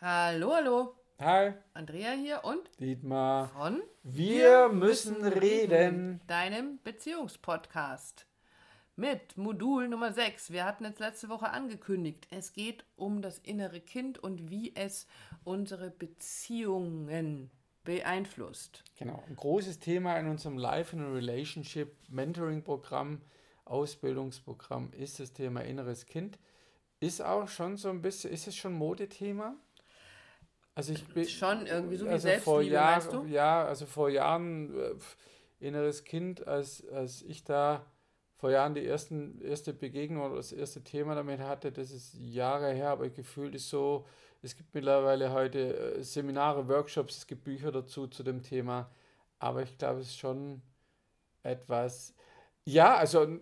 Hallo, hallo. Hi, Andrea hier und Dietmar. von Wir müssen reden. deinem Beziehungspodcast mit Modul Nummer 6. Wir hatten es letzte Woche angekündigt. Es geht um das innere Kind und wie es unsere Beziehungen beeinflusst. Genau, ein großes Thema in unserem Life and Relationship Mentoring Programm, Ausbildungsprogramm ist das Thema inneres Kind. Ist auch schon so ein bisschen, ist es schon Modethema? Also ich bin Schon irgendwie so wie also vor meinst Jahren, du? ja, also vor Jahren äh, inneres Kind, als, als ich da vor Jahren die ersten, erste Begegnung oder das erste Thema damit hatte, das ist Jahre her, aber gefühlt ist so, es gibt mittlerweile heute äh, Seminare, Workshops, es gibt Bücher dazu zu dem Thema, aber ich glaube, es ist schon etwas, ja, also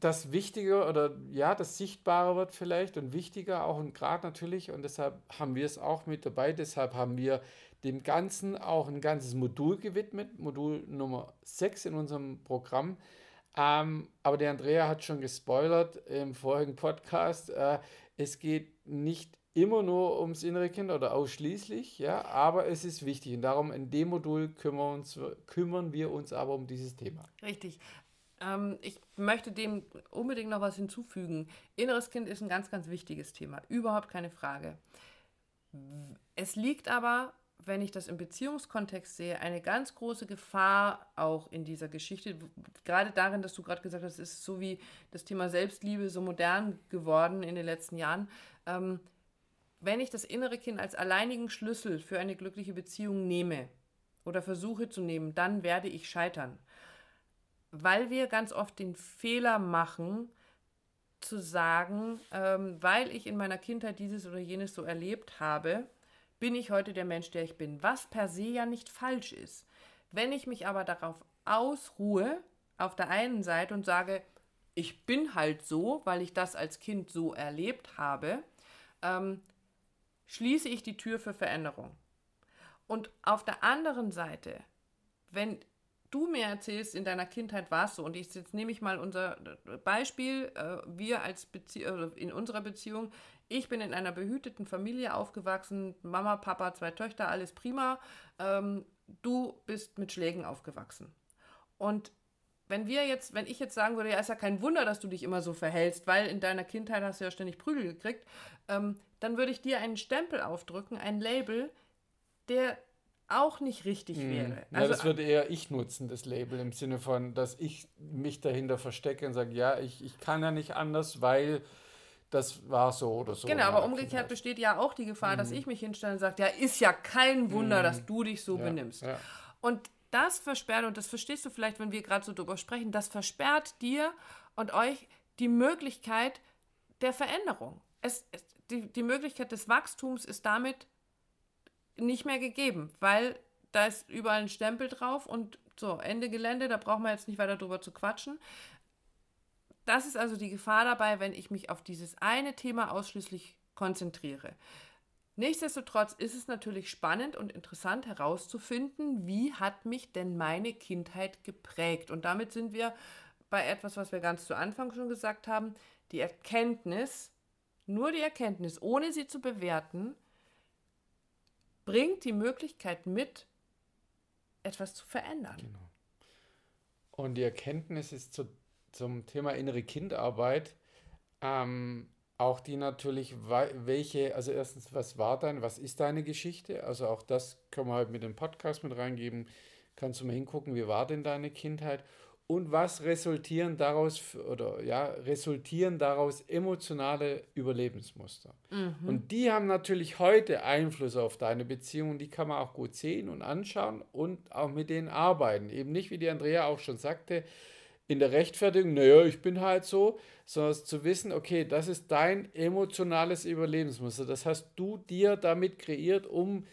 das Wichtige oder ja, das Sichtbare wird vielleicht und wichtiger auch und gerade natürlich und deshalb haben wir es auch mit dabei, deshalb haben wir dem Ganzen auch ein ganzes Modul gewidmet, Modul Nummer 6 in unserem Programm. Ähm, aber der Andrea hat schon gespoilert im vorigen Podcast, äh, es geht nicht immer nur ums innere Kind oder ausschließlich, ja, aber es ist wichtig und darum in dem Modul kümmern, uns, kümmern wir uns aber um dieses Thema. Richtig. Ähm, ich möchte dem unbedingt noch was hinzufügen. Inneres Kind ist ein ganz, ganz wichtiges Thema. Überhaupt keine Frage. Es liegt aber, wenn ich das im Beziehungskontext sehe, eine ganz große Gefahr auch in dieser Geschichte. Gerade darin, dass du gerade gesagt hast, es ist so wie das Thema Selbstliebe so modern geworden in den letzten Jahren. Ähm, wenn ich das innere Kind als alleinigen Schlüssel für eine glückliche Beziehung nehme oder versuche zu nehmen, dann werde ich scheitern weil wir ganz oft den Fehler machen, zu sagen, ähm, weil ich in meiner Kindheit dieses oder jenes so erlebt habe, bin ich heute der Mensch, der ich bin. Was per se ja nicht falsch ist. Wenn ich mich aber darauf ausruhe, auf der einen Seite und sage, ich bin halt so, weil ich das als Kind so erlebt habe, ähm, schließe ich die Tür für Veränderung. Und auf der anderen Seite, wenn du mir erzählst, in deiner Kindheit war es so, und ich, jetzt nehme ich mal unser Beispiel, äh, wir als Bezie äh, in unserer Beziehung, ich bin in einer behüteten Familie aufgewachsen, Mama, Papa, zwei Töchter, alles prima, ähm, du bist mit Schlägen aufgewachsen. Und wenn wir jetzt, wenn ich jetzt sagen würde, ja, ist ja kein Wunder, dass du dich immer so verhältst, weil in deiner Kindheit hast du ja ständig Prügel gekriegt, ähm, dann würde ich dir einen Stempel aufdrücken, ein Label, der auch nicht richtig wäre. Mhm. Ja, Also das würde eher ich nutzen, das Label, im Sinne von, dass ich mich dahinter verstecke und sage, ja, ich, ich kann ja nicht anders, weil das war so oder so. Genau, aber umgekehrt Kindheit. besteht ja auch die Gefahr, dass ich mich hinstelle und sage, ja, ist ja kein Wunder, dass du dich so Ja, benimmst. ja. Und das versperrt, und das verstehst du vielleicht, wenn wir gerade so drüber sprechen, das versperrt dir und euch die Möglichkeit der Veränderung. Es, es, die, die Möglichkeit des Wachstums ist damit nicht mehr gegeben, weil da ist überall ein Stempel drauf und so, Ende Gelände, da brauchen wir jetzt nicht weiter drüber zu quatschen. Das ist also die Gefahr dabei, wenn ich mich auf dieses eine Thema ausschließlich konzentriere. Nichtsdestotrotz ist es natürlich spannend und interessant herauszufinden, wie hat mich denn meine Kindheit geprägt. Und damit sind wir bei etwas, was wir ganz zu Anfang schon gesagt haben, die Erkenntnis, nur die Erkenntnis, ohne sie zu bewerten, bringt die Möglichkeit mit, etwas zu verändern. Und die Erkenntnis ist zu, zum Thema innere Kindarbeit ähm, auch die natürlich, welche, also erstens, was war dein, was ist deine Geschichte? Also auch das können wir halt mit dem Podcast mit reingeben. Kannst du mal hingucken, wie war denn deine Kindheit? Und was resultieren daraus, oder ja, resultieren daraus emotionale Überlebensmuster? Und die haben natürlich heute Einfluss auf deine Beziehung die kann man auch gut sehen und anschauen und auch mit denen arbeiten. Eben nicht, wie die Andrea auch schon sagte, in der Rechtfertigung, naja, ich bin halt so, sondern zu wissen, okay, das ist dein emotionales Überlebensmuster. Das hast du dir damit kreiert, um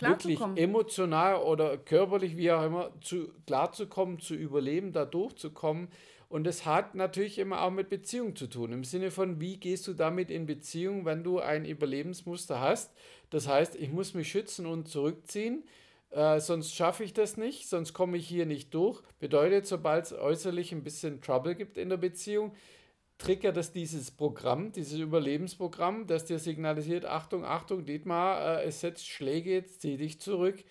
wirklich emotional oder körperlich, wie auch immer, zu, klarzukommen, zu überleben, da durchzukommen. Und es hat natürlich immer auch mit Beziehung zu tun. Im Sinne von, wie gehst du damit in Beziehung, wenn du ein Überlebensmuster hast? Das heißt, ich muss mich schützen und zurückziehen, äh, sonst schaffe ich das nicht, sonst komme ich hier nicht durch. Bedeutet, sobald es äußerlich ein bisschen Trouble gibt in der Beziehung, triggert es dieses Programm, dieses Überlebensprogramm, das dir signalisiert, Achtung, Achtung, Dietmar, äh, es setzt Schläge, jetzt zieh dich zurück,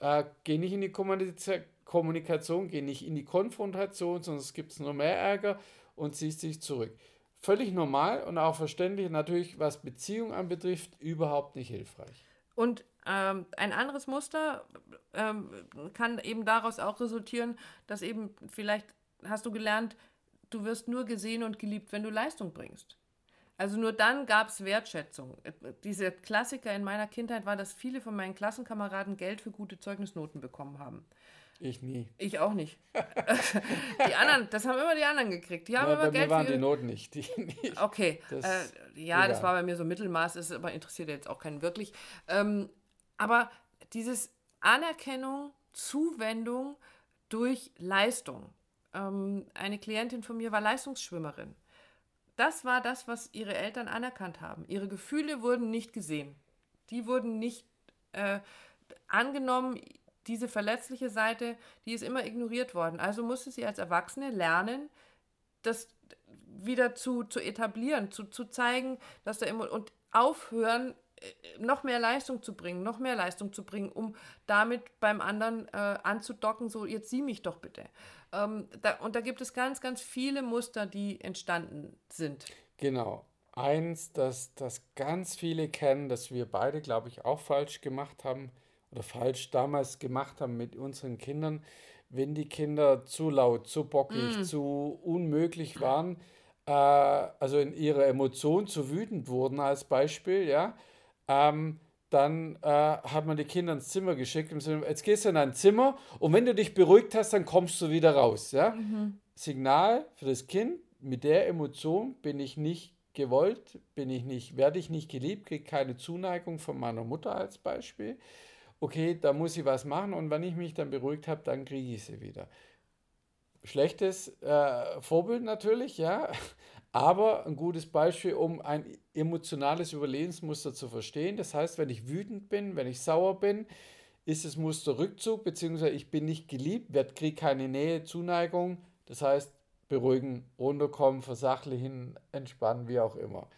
äh, geh nicht in die Kommunikation, geh nicht in die Konfrontation, sonst gibt es nur mehr Ärger und ziehst dich zurück. Völlig normal und auch verständlich, natürlich was Beziehung anbetrifft, überhaupt nicht hilfreich. Und ähm, ein anderes Muster ähm, kann eben daraus auch resultieren, dass eben vielleicht hast du gelernt, du wirst nur gesehen und geliebt, wenn du Leistung bringst. Also nur dann gab es Wertschätzung. Dieser Klassiker in meiner Kindheit war, dass viele von meinen Klassenkameraden Geld für gute Zeugnisnoten bekommen haben. Ich nie. Ich auch nicht. die anderen, das haben immer die anderen gekriegt. Die haben ja, immer bei Geld mir waren für die Noten nicht. Die nicht. Okay. Das, äh, ja, egal. das war bei mir so Mittelmaß, ist aber interessiert jetzt auch keinen wirklich. Ähm, aber dieses Anerkennung, Zuwendung durch Leistung. Ähm, eine Klientin von mir war Leistungsschwimmerin. Das war das, was ihre Eltern anerkannt haben. Ihre Gefühle wurden nicht gesehen. Die wurden nicht äh, angenommen. Diese verletzliche Seite, die ist immer ignoriert worden. Also musste sie als Erwachsene lernen, das wieder zu, zu etablieren, zu, zu zeigen, dass da immer und aufhören, noch mehr Leistung zu bringen, noch mehr Leistung zu bringen, um damit beim anderen äh, anzudocken, so jetzt sieh mich doch bitte. Ähm, da, und da gibt es ganz, ganz viele Muster, die entstanden sind. Genau. Eins, das, das ganz viele kennen, das wir beide, glaube ich, auch falsch gemacht haben oder falsch damals gemacht haben mit unseren Kindern, wenn die Kinder zu laut, zu bockig, mm. zu unmöglich waren, äh, also in ihrer Emotion zu wütend wurden als Beispiel, ja, ähm, dann äh, hat man die Kinder ins Zimmer geschickt. Jetzt gehst du in dein Zimmer und wenn du dich beruhigt hast, dann kommst du wieder raus. Ja? Mhm. Signal für das Kind, mit der Emotion bin ich nicht gewollt, bin ich nicht, werde ich nicht geliebt, kriege keine Zuneigung von meiner Mutter als Beispiel. Okay, da muss ich was machen und wenn ich mich dann beruhigt habe, dann kriege ich sie wieder. Schlechtes äh, Vorbild natürlich, ja, aber ein gutes Beispiel, um ein emotionales Überlebensmuster zu verstehen. Das heißt, wenn ich wütend bin, wenn ich sauer bin, ist das Muster Rückzug, beziehungsweise ich bin nicht geliebt, kriege keine Nähe, Zuneigung. Das heißt, beruhigen, runterkommen, versachlichen, entspannen, wie auch immer.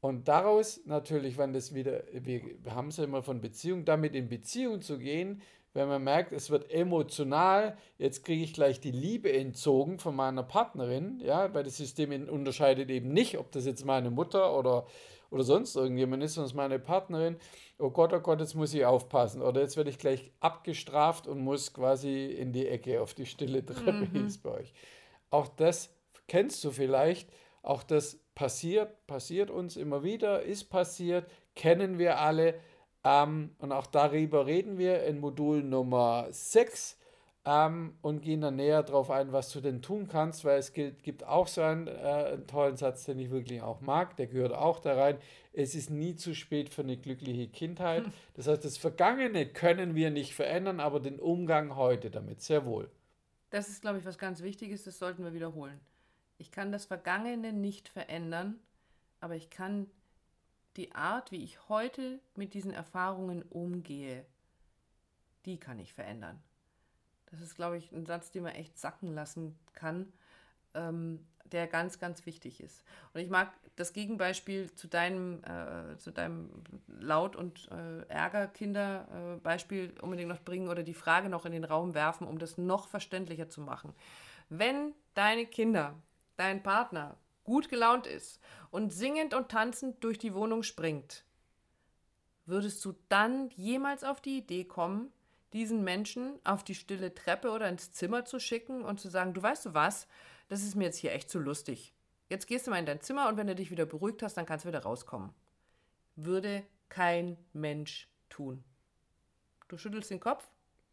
Und daraus natürlich, wenn das wieder, wir haben es ja immer von Beziehung, damit in Beziehung zu gehen, wenn man merkt, es wird emotional, jetzt kriege ich gleich die Liebe entzogen von meiner Partnerin, ja, weil das System unterscheidet eben nicht, ob das jetzt meine Mutter oder, oder sonst irgendjemand ist, sondern meine Partnerin. Oh Gott, oh Gott, jetzt muss ich aufpassen. Oder jetzt werde ich gleich abgestraft und muss quasi in die Ecke auf die stille Treppe, mhm. hieß bei euch. Auch das kennst du vielleicht, auch das passiert, passiert uns immer wieder, ist passiert, kennen wir alle ähm, und auch darüber reden wir in Modul Nummer 6 ähm, und gehen dann näher darauf ein, was du denn tun kannst, weil es gilt, gibt auch so einen, äh, einen tollen Satz, den ich wirklich auch mag, der gehört auch da rein. Es ist nie zu spät für eine glückliche Kindheit. Hm. Das heißt, das Vergangene können wir nicht verändern, aber den Umgang heute damit sehr wohl. Das ist, glaube ich, was ganz Wichtiges, das sollten wir wiederholen. Ich kann das Vergangene nicht verändern, aber ich kann die Art, wie ich heute mit diesen Erfahrungen umgehe, die kann ich verändern. Das ist, glaube ich, ein Satz, den man echt sacken lassen kann, ähm, der ganz, ganz wichtig ist. Und ich mag das Gegenbeispiel zu deinem, äh, zu deinem Laut- und äh, Ärger-Kinder-Beispiel unbedingt noch bringen oder die Frage noch in den Raum werfen, um das noch verständlicher zu machen. Wenn deine Kinder, dein Partner gut gelaunt ist und singend und tanzend durch die Wohnung springt, würdest du dann jemals auf die Idee kommen, diesen Menschen auf die stille Treppe oder ins Zimmer zu schicken und zu sagen, du weißt du was, das ist mir jetzt hier echt zu lustig. Jetzt gehst du mal in dein Zimmer und wenn du dich wieder beruhigt hast, dann kannst du wieder rauskommen. Würde kein Mensch tun. Du schüttelst den Kopf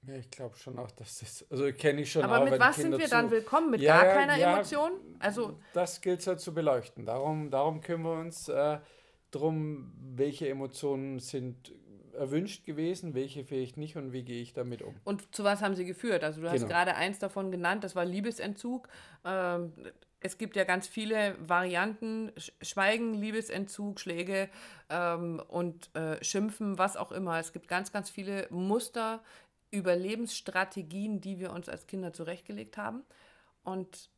ja, ich glaube schon auch, dass das. Also kenne ich schon Aber auch, mit was sind wir zu, dann willkommen? Mit ja, gar keiner ja, Emotion? Also das gilt es ja zu beleuchten. Darum, darum kümmern wir uns äh, drum, welche Emotionen sind erwünscht gewesen, welche vielleicht nicht und wie gehe ich damit um. Und zu was haben sie geführt? Also du genau. hast gerade eins davon genannt, das war Liebesentzug. Ähm, es gibt ja ganz viele Varianten, Schweigen, Liebesentzug, Schläge ähm, und äh, Schimpfen, was auch immer. Es gibt ganz, ganz viele Muster, Überlebensstrategien, die wir uns als Kinder zurechtgelegt haben. Und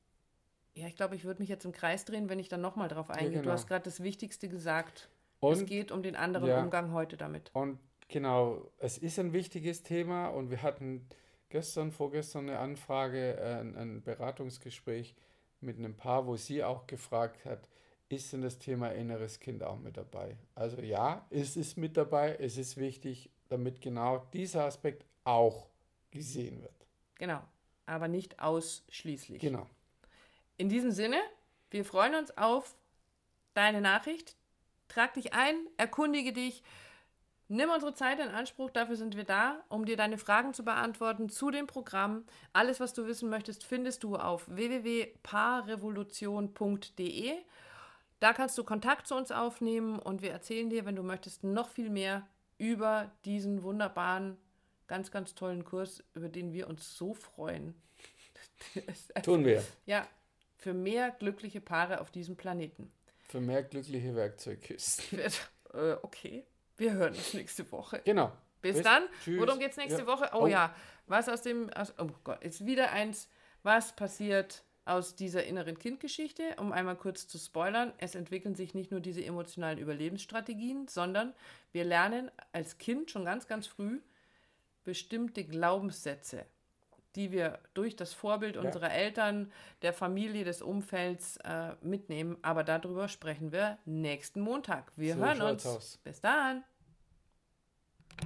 ja, ich glaube, ich würde mich jetzt im Kreis drehen, wenn ich dann nochmal drauf eingehe. genau. Du hast gerade das Wichtigste gesagt. Und- es geht um den anderen ja. Umgang heute damit. Und genau, es ist ein wichtiges Thema und wir hatten gestern, vorgestern eine Anfrage, äh, ein, ein Beratungsgespräch mit einem Paar, wo sie auch gefragt hat, ist denn das Thema inneres Kind auch mit dabei? Also ja, es ist mit dabei, es ist wichtig, damit genau dieser Aspekt auch gesehen wird. Genau. Aber nicht ausschließlich. Genau. In diesem Sinne, wir freuen uns auf deine Nachricht. Trag dich ein, erkundige dich, nimm unsere Zeit in Anspruch, dafür sind wir da, um dir deine Fragen zu beantworten zu dem Programm. Alles, was du wissen möchtest, findest du auf www.paarrevolution.de. Da kannst du Kontakt zu uns aufnehmen und wir erzählen dir, wenn du möchtest, noch viel mehr über diesen wunderbaren, ganz, ganz tollen Kurs, über den wir uns so freuen. Tun wir. ja, für mehr glückliche Paare auf diesem Planeten. Für mehr glückliche Werkzeugkisten. Äh, okay, wir hören uns nächste Woche. Genau. Bis, Bis- dann. tschüss. Worum geht's nächste Ja. Woche? Oh, Oh. ja, was aus dem, aus, oh Gott, ist wieder eins, was passiert aus dieser inneren Kindgeschichte? Um einmal kurz zu spoilern, es entwickeln sich nicht nur diese emotionalen Überlebensstrategien, sondern wir lernen als Kind schon ganz, ganz früh bestimmte Glaubenssätze, die wir durch das Vorbild unserer Eltern, der Familie, des Umfelds äh, mitnehmen. Aber darüber sprechen wir nächsten Montag. Wir So hören uns. aus. Bis dann.